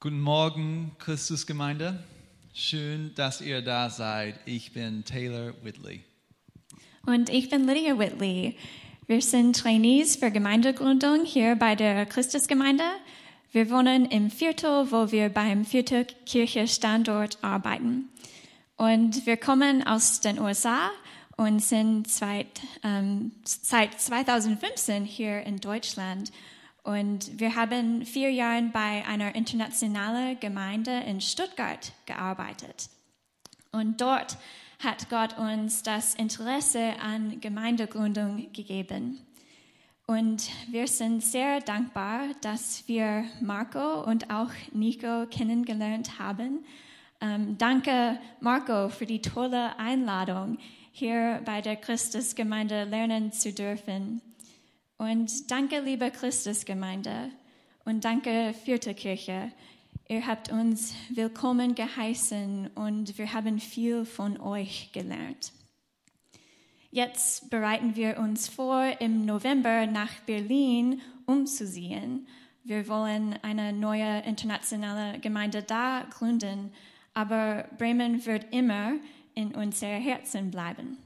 Guten Morgen, Christusgemeinde. Schön, dass ihr da seid. Ich bin Taylor Whitley. Und ich bin Lydia Whitley. Wir sind Trainees für Gemeindegründung hier bei der Christusgemeinde. Wir wohnen im Viertel, wo wir beim Viertel Kirche Standort arbeiten. Und wir kommen aus den USA und sind seit, ähm, seit 2015 hier in Deutschland. Und wir haben vier Jahre bei einer internationalen Gemeinde in Stuttgart gearbeitet. Und dort hat Gott uns das Interesse an Gemeindegründung gegeben. Und wir sind sehr dankbar, dass wir Marco und auch Nico kennengelernt haben. Ähm, danke, Marco, für die tolle Einladung, hier bei der Christusgemeinde lernen zu dürfen. Und danke, liebe Christusgemeinde. Und danke, Vierte Kirche. Ihr habt uns willkommen geheißen und wir haben viel von euch gelernt. Jetzt bereiten wir uns vor, im November nach Berlin umzuziehen. Wir wollen eine neue internationale Gemeinde da gründen, aber Bremen wird immer in unser Herzen bleiben.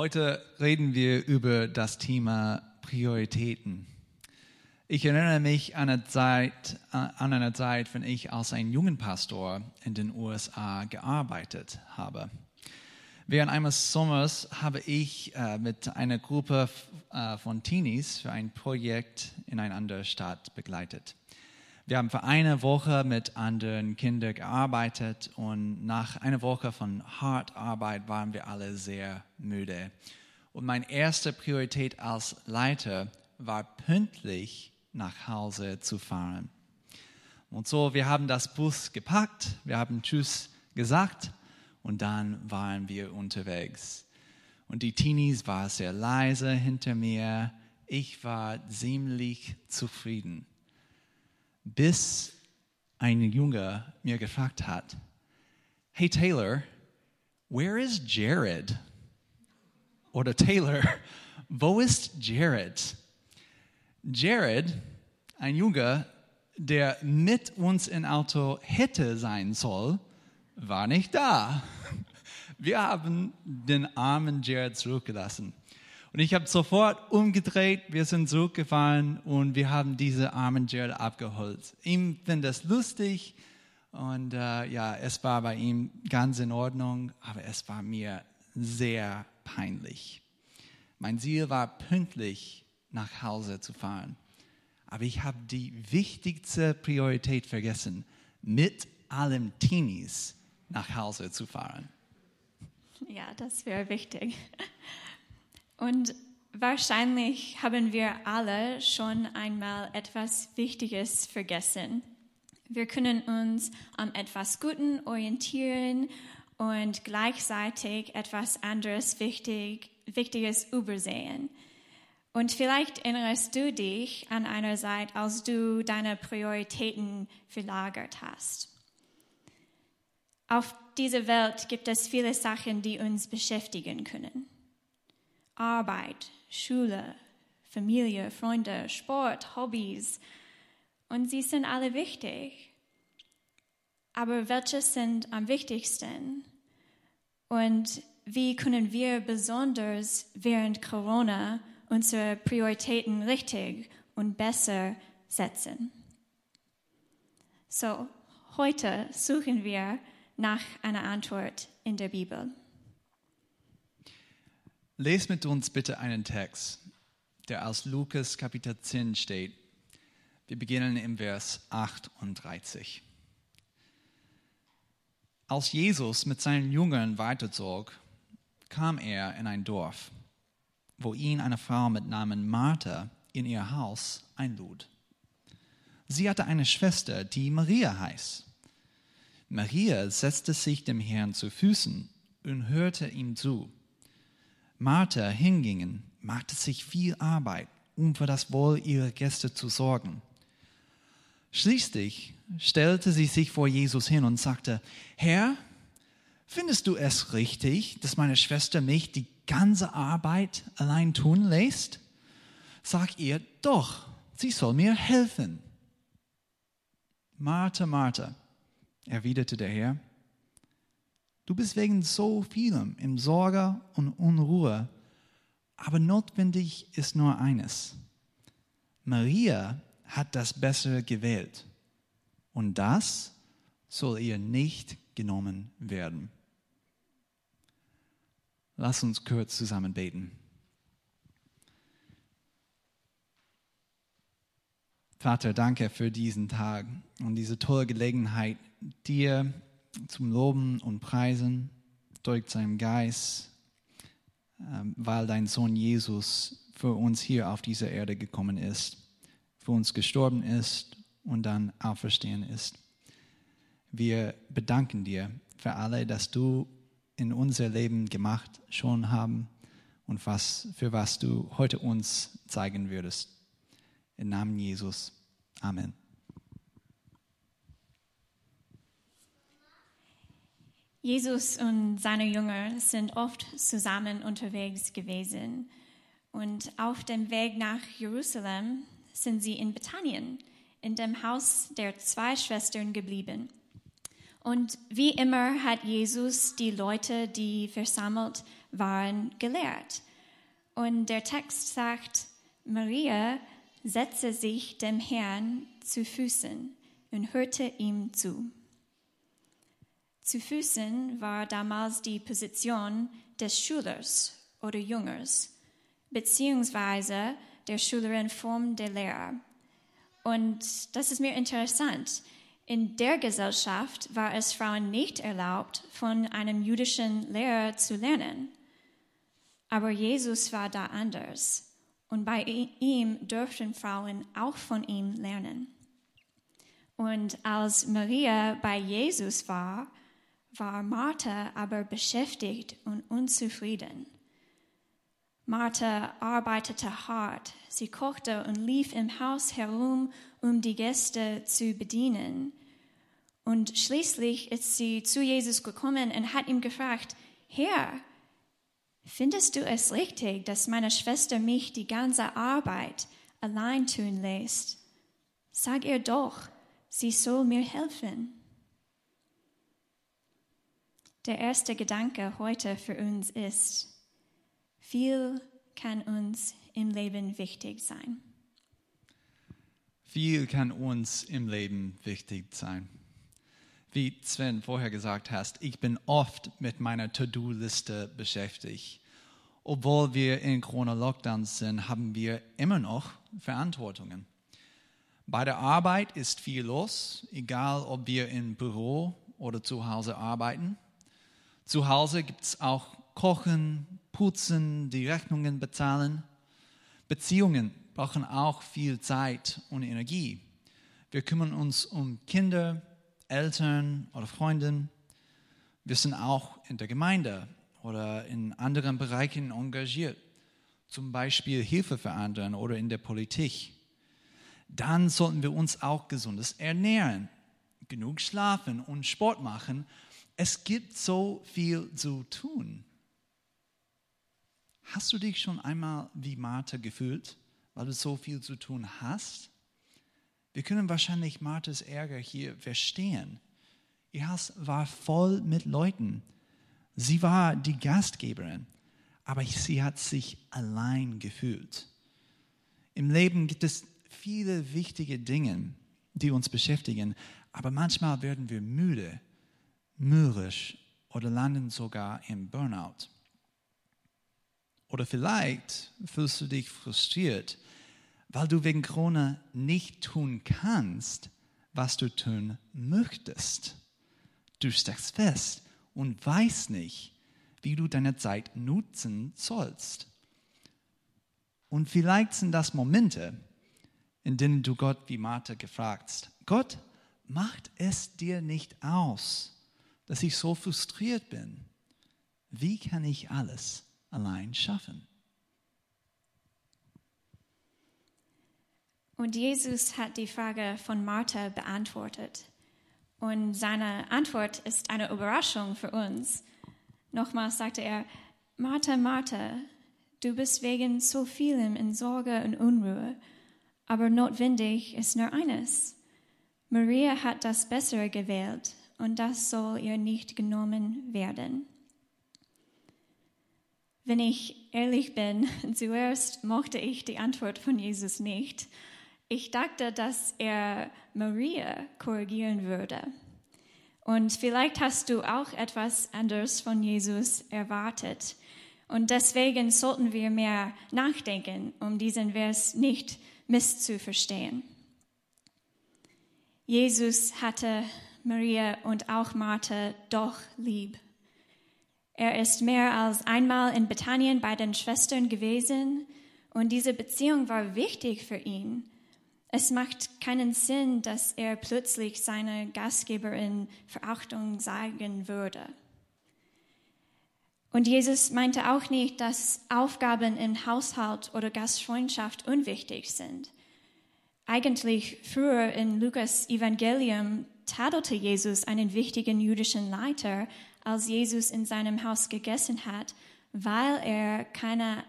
Heute reden wir über das Thema Prioritäten. Ich erinnere mich an eine Zeit, an eine Zeit, wenn ich als ein jungen Pastor in den USA gearbeitet habe. Während eines Sommers habe ich äh, mit einer Gruppe äh, von Teenies für ein Projekt in eine andere Stadt begleitet. Wir haben für eine Woche mit anderen Kindern gearbeitet und nach einer Woche von hart Arbeit waren wir alle sehr müde. Und meine erste Priorität als Leiter war pünktlich nach Hause zu fahren. Und so, wir haben das Bus gepackt, wir haben Tschüss gesagt und dann waren wir unterwegs. Und die Teenies waren sehr leise hinter mir. Ich war ziemlich zufrieden bis ein Junge mir gefragt hat, hey Taylor, where is Jared? Oder Taylor, wo ist Jared? Jared, ein Junge, der mit uns im Auto hätte sein soll, war nicht da. Wir haben den armen Jared zurückgelassen. Und ich habe sofort umgedreht, wir sind zurückgefahren und wir haben diese armen Jared abgeholt. Ihm findet es lustig und äh, ja, es war bei ihm ganz in Ordnung, aber es war mir sehr peinlich. Mein Ziel war pünktlich nach Hause zu fahren. Aber ich habe die wichtigste Priorität vergessen, mit allen Teenies nach Hause zu fahren. Ja, das wäre wichtig. Und wahrscheinlich haben wir alle schon einmal etwas Wichtiges vergessen. Wir können uns an etwas Guten orientieren und gleichzeitig etwas anderes Wichtig, Wichtiges übersehen. Und vielleicht erinnerst du dich an einer Zeit, als du deine Prioritäten verlagert hast. Auf dieser Welt gibt es viele Sachen, die uns beschäftigen können. Arbeit, Schule, Familie, Freunde, Sport, Hobbys. Und sie sind alle wichtig. Aber welche sind am wichtigsten? Und wie können wir besonders während Corona unsere Prioritäten richtig und besser setzen? So, heute suchen wir nach einer Antwort in der Bibel. Lest mit uns bitte einen Text, der aus Lukas Kapitel 10 steht. Wir beginnen im Vers 38. Als Jesus mit seinen Jüngern weiterzog, kam er in ein Dorf, wo ihn eine Frau mit Namen Martha in ihr Haus einlud. Sie hatte eine Schwester, die Maria heißt. Maria setzte sich dem Herrn zu Füßen und hörte ihm zu. Martha hingingen, machte sich viel Arbeit, um für das Wohl ihrer Gäste zu sorgen. Schließlich stellte sie sich vor Jesus hin und sagte, Herr, findest du es richtig, dass meine Schwester mich die ganze Arbeit allein tun lässt? Sag ihr doch, sie soll mir helfen. Martha, Martha, erwiderte der Herr, du bist wegen so vielem in Sorge und Unruhe, aber notwendig ist nur eines. Maria hat das Bessere gewählt und das soll ihr nicht genommen werden. Lass uns kurz zusammen beten. Vater, danke für diesen Tag und diese tolle Gelegenheit, dir zum Loben und Preisen durch seinen Geist, ähm, weil dein Sohn Jesus für uns hier auf dieser Erde gekommen ist, für uns gestorben ist und dann auferstehen ist. Wir bedanken dir für alle, dass du in unser Leben gemacht schon haben und was, für was du heute uns zeigen würdest. Im Namen Jesus. Amen. Jesus und seine Jünger sind oft zusammen unterwegs gewesen. Und auf dem Weg nach Jerusalem sind sie in Bethanien, in dem Haus der zwei Schwestern geblieben. Und wie immer hat Jesus die Leute, die versammelt waren, gelehrt. Und der Text sagt, Maria setzte sich dem Herrn zu Füßen und hörte ihm zu. Zu Füßen war damals die Position des Schülers oder Jüngers, beziehungsweise der Schülerin vom der Lehrer. Und das ist mir interessant. In der Gesellschaft war es Frauen nicht erlaubt, von einem jüdischen Lehrer zu lernen. Aber Jesus war da anders und bei ihm dürften Frauen auch von ihm lernen. Und als Maria bei Jesus war, war Martha aber beschäftigt und unzufrieden. Martha arbeitete hart, sie kochte und lief im Haus herum, um die Gäste zu bedienen. Und schließlich ist sie zu Jesus gekommen und hat ihm gefragt, Herr, Findest du es richtig, dass meine Schwester mich die ganze Arbeit allein tun lässt? Sag ihr doch, sie soll mir helfen. Der erste Gedanke heute für uns ist, viel kann uns im Leben wichtig sein. Viel kann uns im Leben wichtig sein. Wie Sven vorher gesagt hast, ich bin oft mit meiner To-Do-Liste beschäftigt obwohl wir in Corona-Lockdown sind, haben wir immer noch Verantwortungen. Bei der Arbeit ist viel los, egal ob wir im Büro oder zu Hause arbeiten. Zu Hause gibt es auch Kochen, Putzen, die Rechnungen bezahlen. Beziehungen brauchen auch viel Zeit und Energie. Wir kümmern uns um Kinder, Eltern oder Freunde. Wir sind auch in der Gemeinde oder in anderen Bereichen engagiert, zum Beispiel Hilfe für andere oder in der Politik, dann sollten wir uns auch gesundes ernähren, genug schlafen und Sport machen. Es gibt so viel zu tun. Hast du dich schon einmal wie Martha gefühlt, weil du so viel zu tun hast? Wir können wahrscheinlich Marthas Ärger hier verstehen. Ihr Haus war voll mit Leuten, Sie war die Gastgeberin, aber sie hat sich allein gefühlt. Im Leben gibt es viele wichtige Dinge, die uns beschäftigen, aber manchmal werden wir müde, mürrisch oder landen sogar im Burnout. Oder vielleicht fühlst du dich frustriert, weil du wegen Corona nicht tun kannst, was du tun möchtest. Du steckst fest und weißt nicht, wie du deine Zeit nutzen sollst. Und vielleicht sind das Momente, in denen du Gott wie Martha gefragt hast, Gott, macht es dir nicht aus, dass ich so frustriert bin? Wie kann ich alles allein schaffen? Und Jesus hat die Frage von Martha beantwortet. Und seine Antwort ist eine Überraschung für uns. Nochmals sagte er, Martha, Martha, du bist wegen so vielem in Sorge und Unruhe, aber notwendig ist nur eines. Maria hat das Bessere gewählt und das soll ihr nicht genommen werden. Wenn ich ehrlich bin, zuerst mochte ich die Antwort von Jesus nicht. Ich dachte, dass er Maria korrigieren würde. Und vielleicht hast du auch etwas anderes von Jesus erwartet. Und deswegen sollten wir mehr nachdenken, um diesen Vers nicht misszuverstehen. Jesus hatte Maria und auch Martha doch lieb. Er ist mehr als einmal in Bethanien bei den Schwestern gewesen und diese Beziehung war wichtig für ihn. Es macht keinen Sinn, dass er plötzlich seine Gastgeberin Verachtung sagen würde. Und Jesus meinte auch nicht, dass Aufgaben im Haushalt oder Gastfreundschaft unwichtig sind. Eigentlich früher in Lukas Evangelium tadelte Jesus einen wichtigen jüdischen Leiter, als Jesus in seinem Haus gegessen hat, weil er keine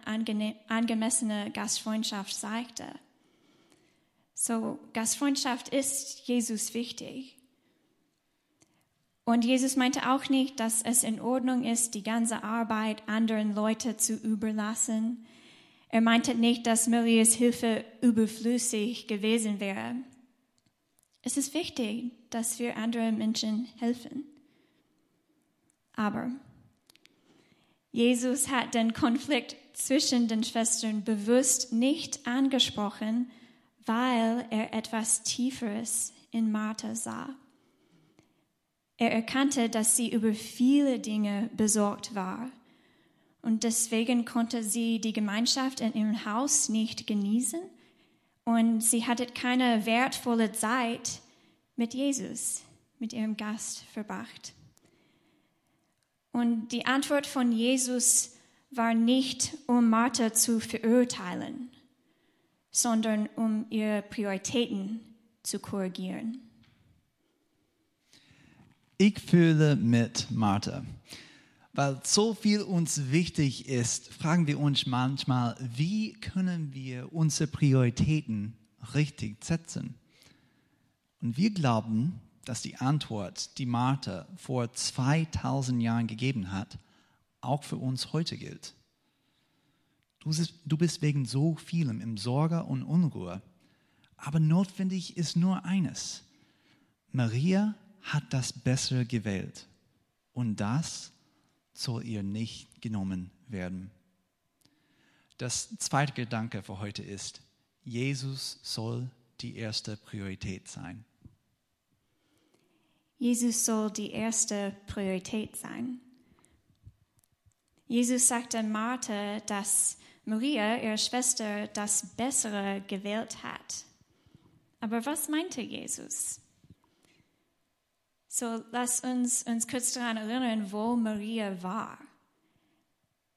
angemessene Gastfreundschaft zeigte. So, Gastfreundschaft ist Jesus wichtig. Und Jesus meinte auch nicht, dass es in Ordnung ist, die ganze Arbeit anderen Leuten zu überlassen. Er meinte nicht, dass Marias Hilfe überflüssig gewesen wäre. Es ist wichtig, dass wir anderen Menschen helfen. Aber Jesus hat den Konflikt zwischen den Schwestern bewusst nicht angesprochen, weil er etwas Tieferes in Martha sah. Er erkannte, dass sie über viele Dinge besorgt war. Und deswegen konnte sie die Gemeinschaft in ihrem Haus nicht genießen. Und sie hatte keine wertvolle Zeit mit Jesus, mit ihrem Gast verbracht. Und die Antwort von Jesus war nicht, um Martha zu verurteilen, sondern um ihre Prioritäten zu korrigieren. Ich fühle mit Martha. Weil so viel uns wichtig ist, fragen wir uns manchmal, wie können wir unsere Prioritäten richtig setzen? Und wir glauben, dass die Antwort, die Martha vor 2000 Jahren gegeben hat, auch für uns heute gilt. Du bist wegen so vielem im Sorge und Unruhe. Aber notwendig ist nur eines. Maria hat das Bessere gewählt. Und das soll ihr nicht genommen werden. Das zweite Gedanke für heute ist, Jesus soll die erste Priorität sein. Jesus soll die erste Priorität sein. Jesus sagte Martha, dass Maria, ihre Schwester, das Bessere gewählt hat. Aber was meinte Jesus? So lass uns uns kurz daran erinnern, wo Maria war.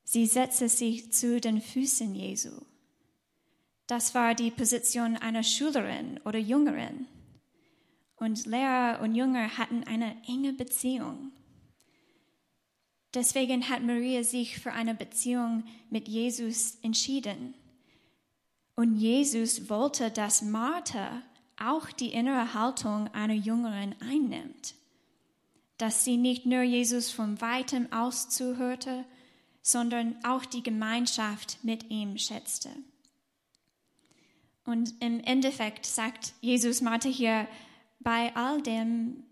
Sie setzte sich zu den Füßen Jesu. Das war die Position einer Schülerin oder Jüngerin. Und Lehrer und Jünger hatten eine enge Beziehung. Deswegen hat Maria sich für eine Beziehung mit Jesus entschieden. Und Jesus wollte, dass Martha auch die innere Haltung einer Jüngerin einnimmt. Dass sie nicht nur Jesus von weitem aus zuhörte, sondern auch die Gemeinschaft mit ihm schätzte. Und im Endeffekt sagt Jesus Martha hier, bei all dem,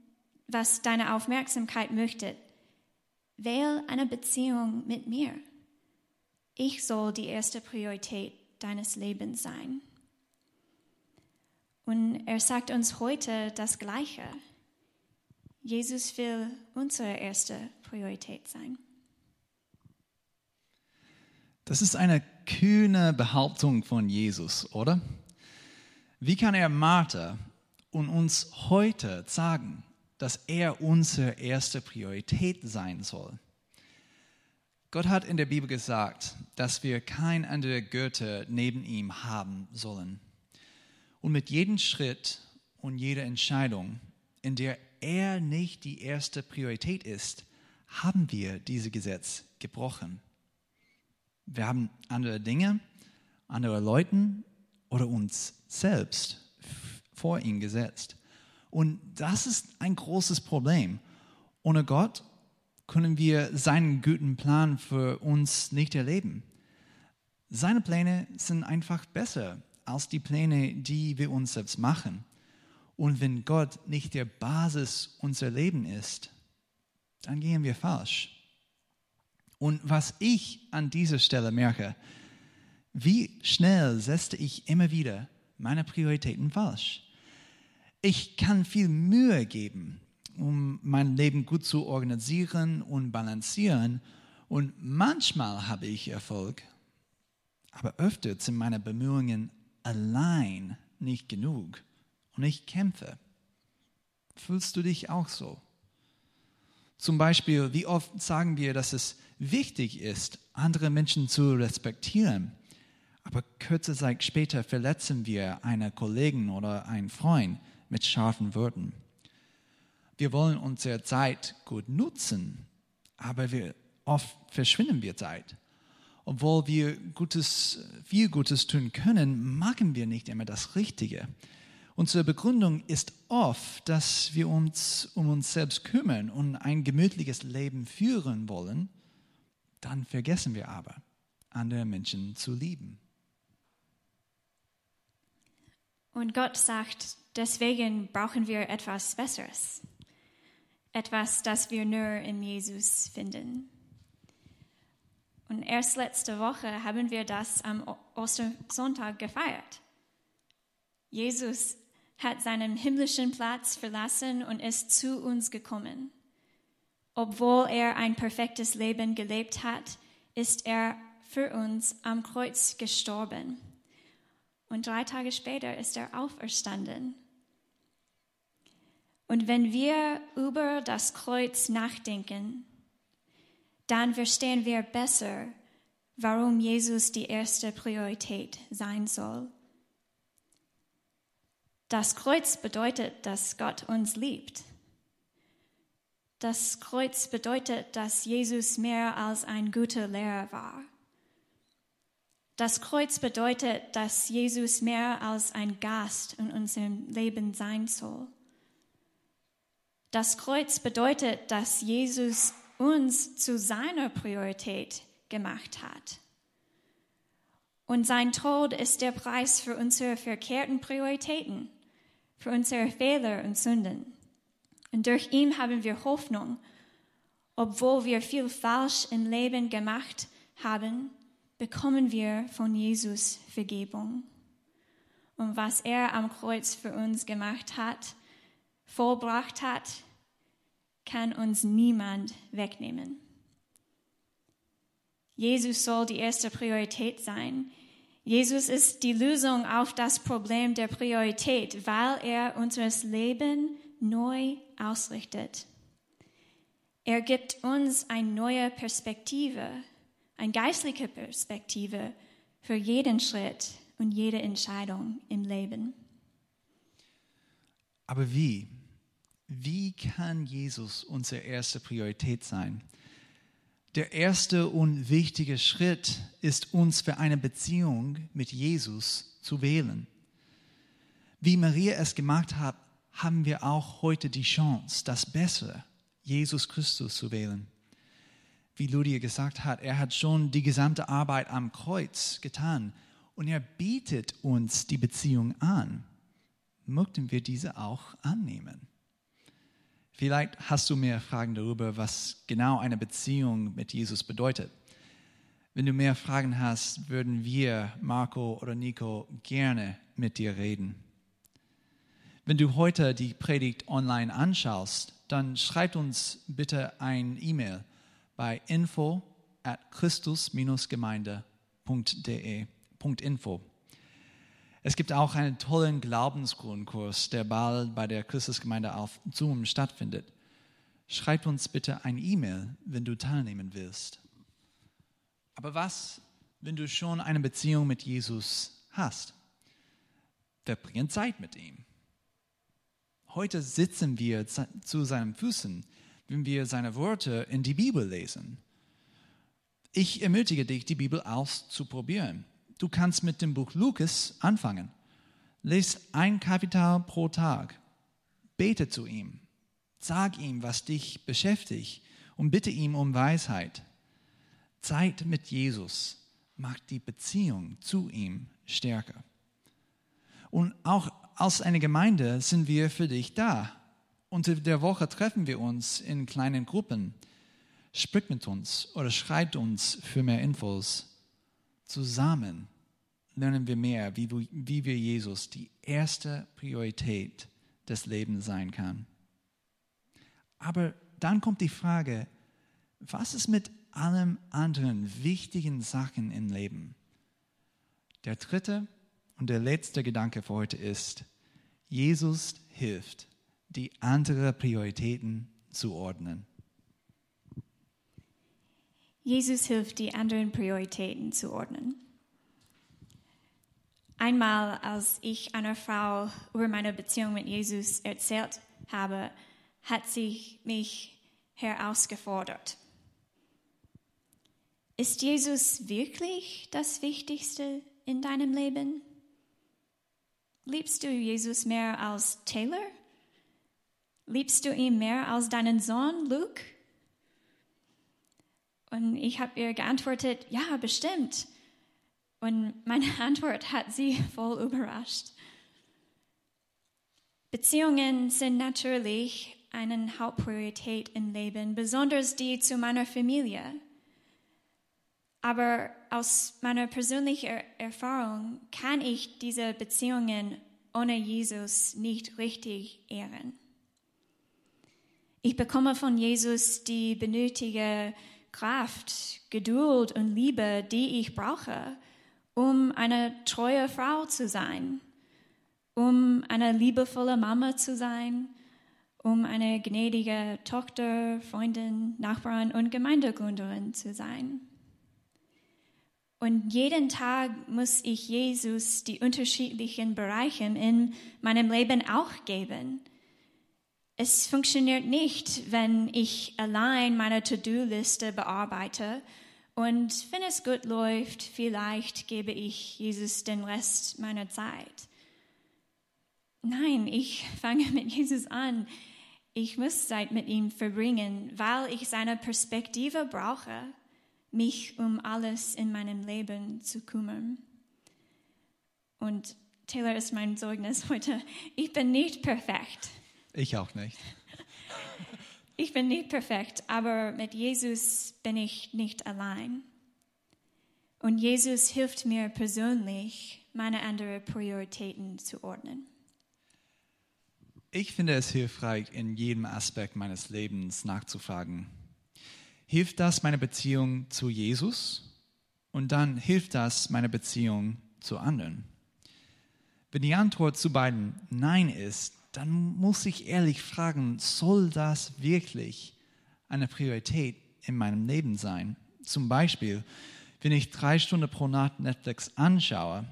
was deine Aufmerksamkeit möchte, Wähl eine Beziehung mit mir. Ich soll die erste Priorität deines Lebens sein. Und er sagt uns heute das Gleiche. Jesus will unsere erste Priorität sein. Das ist eine kühne Behauptung von Jesus, oder? Wie kann er Martha und uns heute sagen, dass er unsere erste Priorität sein soll. Gott hat in der Bibel gesagt, dass wir kein andere Götter neben ihm haben sollen. Und mit jedem Schritt und jeder Entscheidung, in der er nicht die erste Priorität ist, haben wir dieses Gesetz gebrochen. Wir haben andere Dinge, andere Leute oder uns selbst vor ihn gesetzt. Und das ist ein großes Problem. Ohne Gott können wir seinen guten Plan für uns nicht erleben. Seine Pläne sind einfach besser als die Pläne, die wir uns selbst machen. Und wenn Gott nicht der Basis unserer Leben ist, dann gehen wir falsch. Und was ich an dieser Stelle merke, wie schnell setze ich immer wieder meine Prioritäten falsch. Ich kann viel Mühe geben, um mein Leben gut zu organisieren und balancieren. Und manchmal habe ich Erfolg, aber öfter sind meine Bemühungen allein nicht genug und ich kämpfe. Fühlst du dich auch so? Zum Beispiel, wie oft sagen wir, dass es wichtig ist, andere Menschen zu respektieren, aber kurze Zeit später verletzen wir einen Kollegen oder einen Freund mit scharfen Worten. Wir wollen unsere Zeit gut nutzen, aber wir, oft verschwinden wir Zeit. Obwohl wir Gutes, viel Gutes tun können, machen wir nicht immer das Richtige. Unsere Begründung ist oft, dass wir uns um uns selbst kümmern und ein gemütliches Leben führen wollen. Dann vergessen wir aber, andere Menschen zu lieben. Und Gott sagt, deswegen brauchen wir etwas Besseres. Etwas, das wir nur in Jesus finden. Und erst letzte Woche haben wir das am Ostersonntag gefeiert. Jesus hat seinen himmlischen Platz verlassen und ist zu uns gekommen. Obwohl er ein perfektes Leben gelebt hat, ist er für uns am Kreuz gestorben. Und drei Tage später ist er auferstanden. Und wenn wir über das Kreuz nachdenken, dann verstehen wir besser, warum Jesus die erste Priorität sein soll. Das Kreuz bedeutet, dass Gott uns liebt. Das Kreuz bedeutet, dass Jesus mehr als ein guter Lehrer war. Das Kreuz bedeutet, dass Jesus mehr als ein Gast in unserem Leben sein soll. Das Kreuz bedeutet, dass Jesus uns zu seiner Priorität gemacht hat. Und sein Tod ist der Preis für unsere verkehrten Prioritäten für unsere Fehler und Sünden. Und durch ihn haben wir Hoffnung, obwohl wir viel falsch im Leben gemacht haben, bekommen wir von Jesus Vergebung. Und was er am Kreuz für uns gemacht hat, vollbracht hat, kann uns niemand wegnehmen. Jesus soll die erste Priorität sein. Jesus ist die Lösung auf das Problem der Priorität, weil er unser Leben neu ausrichtet. Er gibt uns eine neue Perspektive, eine geistliche Perspektive für jeden Schritt und jede Entscheidung im Leben. Aber wie? Wie kann Jesus unsere erste Priorität sein? Der erste und wichtige Schritt ist, uns für eine Beziehung mit Jesus zu wählen. Wie Maria es gemacht hat, haben wir auch heute die Chance, das Bessere, Jesus Christus zu wählen. Wie Lydia gesagt hat, er hat schon die gesamte Arbeit am Kreuz getan und er bietet uns die Beziehung an. Möchten wir diese auch annehmen? Vielleicht hast du mehr Fragen darüber, was genau eine Beziehung mit Jesus bedeutet. Wenn du mehr Fragen hast, würden wir, Marco oder Nico, gerne mit dir reden. Wenn du heute die Predigt online anschaust, dann schreib uns bitte ein E-Mail bei info at christus-gemeinde.de. Es gibt auch einen tollen Glaubensgrundkurs, der bald bei der Christusgemeinde auf Zoom stattfindet. Schreib uns bitte ein E-Mail, wenn du teilnehmen willst. Aber was, wenn du schon eine Beziehung mit Jesus hast? Verbringen Zeit mit ihm. Heute sitzen wir zu seinen Füßen, wenn wir seine Worte in die Bibel lesen. Ich ermutige dich, die Bibel auszuprobieren. Du kannst mit dem Buch Lukas anfangen. Lies ein Kapitel pro Tag. Bete zu ihm. Sag ihm, was dich beschäftigt und bitte ihm um Weisheit. Zeit mit Jesus macht die Beziehung zu ihm stärker. Und auch als eine Gemeinde sind wir für dich da. Unter der Woche treffen wir uns in kleinen Gruppen. Sprich mit uns oder schreibt uns für mehr Infos. Zusammen lernen wir mehr, wie, wie wir Jesus die erste Priorität des Lebens sein kann. Aber dann kommt die Frage, was ist mit allen anderen wichtigen Sachen im Leben? Der dritte und der letzte Gedanke für heute ist, Jesus hilft, die anderen Prioritäten zu ordnen. Jesus hilft, die anderen Prioritäten zu ordnen. Einmal, als ich einer Frau über meine Beziehung mit Jesus erzählt habe, hat sie mich herausgefordert. Ist Jesus wirklich das Wichtigste in deinem Leben? Liebst du Jesus mehr als Taylor? Liebst du ihn mehr als deinen Sohn Luke? Und ich habe ihr geantwortet, ja, bestimmt. Und meine Antwort hat sie voll überrascht. Beziehungen sind natürlich eine Hauptpriorität im Leben, besonders die zu meiner Familie. Aber aus meiner persönlichen Erfahrung kann ich diese Beziehungen ohne Jesus nicht richtig ehren. Ich bekomme von Jesus die benötigte Kraft, Geduld und Liebe, die ich brauche, um eine treue Frau zu sein, um eine liebevolle Mama zu sein, um eine gnädige Tochter, Freundin, Nachbarin und Gemeindegründerin zu sein. Und jeden Tag muss ich Jesus die unterschiedlichen Bereiche in meinem Leben auch geben. Es funktioniert nicht, wenn ich allein meine To-Do-Liste bearbeite und wenn es gut läuft, vielleicht gebe ich Jesus den Rest meiner Zeit. Nein, ich fange mit Jesus an. Ich muss Zeit mit ihm verbringen, weil ich seine Perspektive brauche mich um alles in meinem Leben zu kümmern. Und Taylor ist mein Zeugnis heute. Ich bin nicht perfekt. Ich auch nicht. Ich bin nicht perfekt, aber mit Jesus bin ich nicht allein. Und Jesus hilft mir persönlich, meine anderen Prioritäten zu ordnen. Ich finde es hilfreich, in jedem Aspekt meines Lebens nachzufragen, hilft das meine Beziehung zu Jesus und dann hilft das meine Beziehung zu anderen. Wenn die Antwort zu beiden Nein ist, dann muss ich ehrlich fragen, soll das wirklich eine Priorität in meinem Leben sein? Zum Beispiel, wenn ich drei Stunden pro Nacht Netflix anschaue,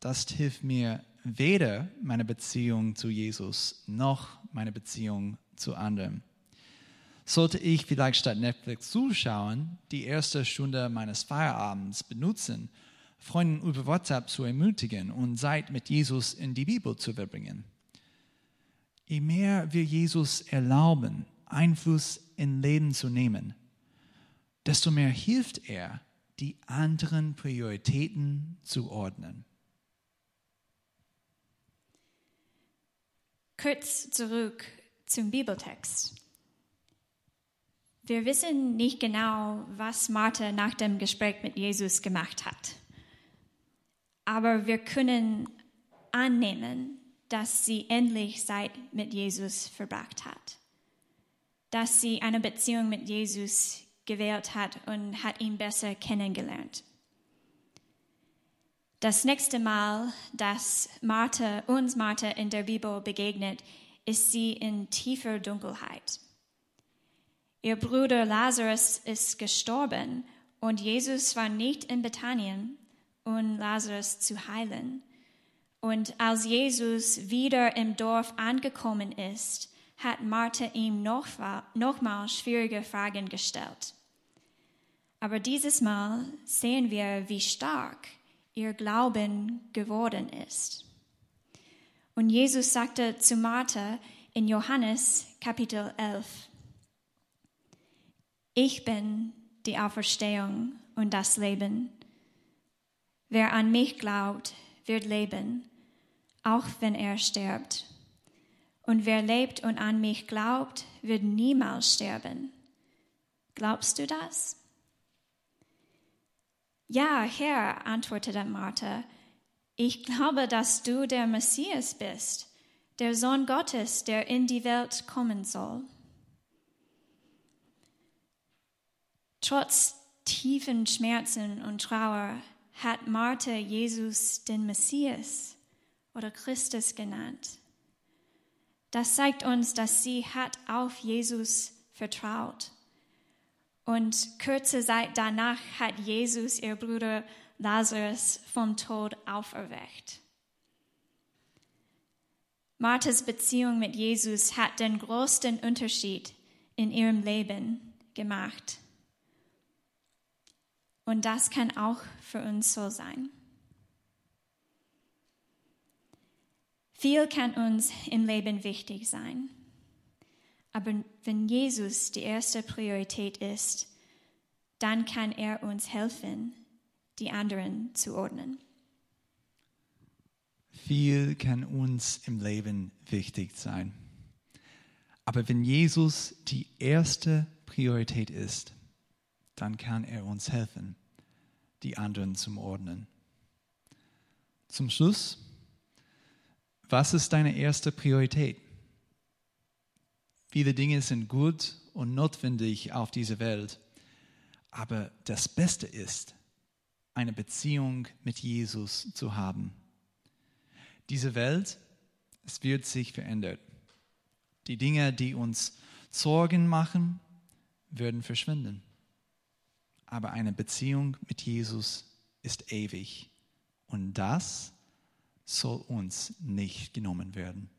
das hilft mir weder meine Beziehung zu Jesus noch meine Beziehung zu anderen sollte ich vielleicht statt Netflix zuschauen, die erste Stunde meines Feierabends benutzen, Freunden über WhatsApp zu ermutigen und Zeit mit Jesus in die Bibel zu verbringen. Je mehr wir Jesus erlauben, Einfluss in Leben zu nehmen, desto mehr hilft er, die anderen Prioritäten zu ordnen. Kurz zurück zum Bibeltext. Wir wissen nicht genau, was Martha nach dem Gespräch mit Jesus gemacht hat. Aber wir können annehmen, dass sie endlich Zeit mit Jesus verbracht hat. Dass sie eine Beziehung mit Jesus gewählt hat und hat ihn besser kennengelernt. Das nächste Mal, dass Martha uns Martha in der Bibel begegnet, ist sie in tiefer Dunkelheit. Ihr Bruder Lazarus ist gestorben und Jesus war nicht in Bethanien, um Lazarus zu heilen. Und als Jesus wieder im Dorf angekommen ist, hat Martha ihm nochmal schwierige Fragen gestellt. Aber dieses Mal sehen wir, wie stark ihr Glauben geworden ist. Und Jesus sagte zu Martha, in Johannes Kapitel 11. Ich bin die Auferstehung und das Leben. Wer an mich glaubt, wird leben, auch wenn er stirbt. Und wer lebt und an mich glaubt, wird niemals sterben. Glaubst du das? Ja, Herr, antwortete Martha, ich glaube, dass du der Messias bist, der Sohn Gottes, der in die Welt kommen soll. Trotz tiefen Schmerzen und Trauer hat Martha Jesus den Messias oder Christus genannt. Das zeigt uns, dass sie hat auf Jesus vertraut. Und kurze Zeit danach hat Jesus ihr Bruder Lazarus vom Tod auferweckt. Marthas Beziehung mit Jesus hat den größten Unterschied in ihrem Leben gemacht. Und das kann auch für uns so sein. Viel kann uns im Leben wichtig sein. Aber wenn Jesus die erste Priorität ist, dann kann er uns helfen, die anderen zu ordnen. Viel kann uns im Leben wichtig sein. Aber wenn Jesus die erste Priorität ist, dann kann er uns helfen, die anderen zu ordnen. Zum Schluss was ist deine erste Priorität? Viele Dinge sind gut und notwendig auf dieser Welt, aber das Beste ist, eine Beziehung mit Jesus zu haben. Diese Welt, es wird sich verändern. Die Dinge, die uns Sorgen machen, werden verschwinden. Aber eine Beziehung mit Jesus ist ewig. Und das ist soll uns nicht genommen werden.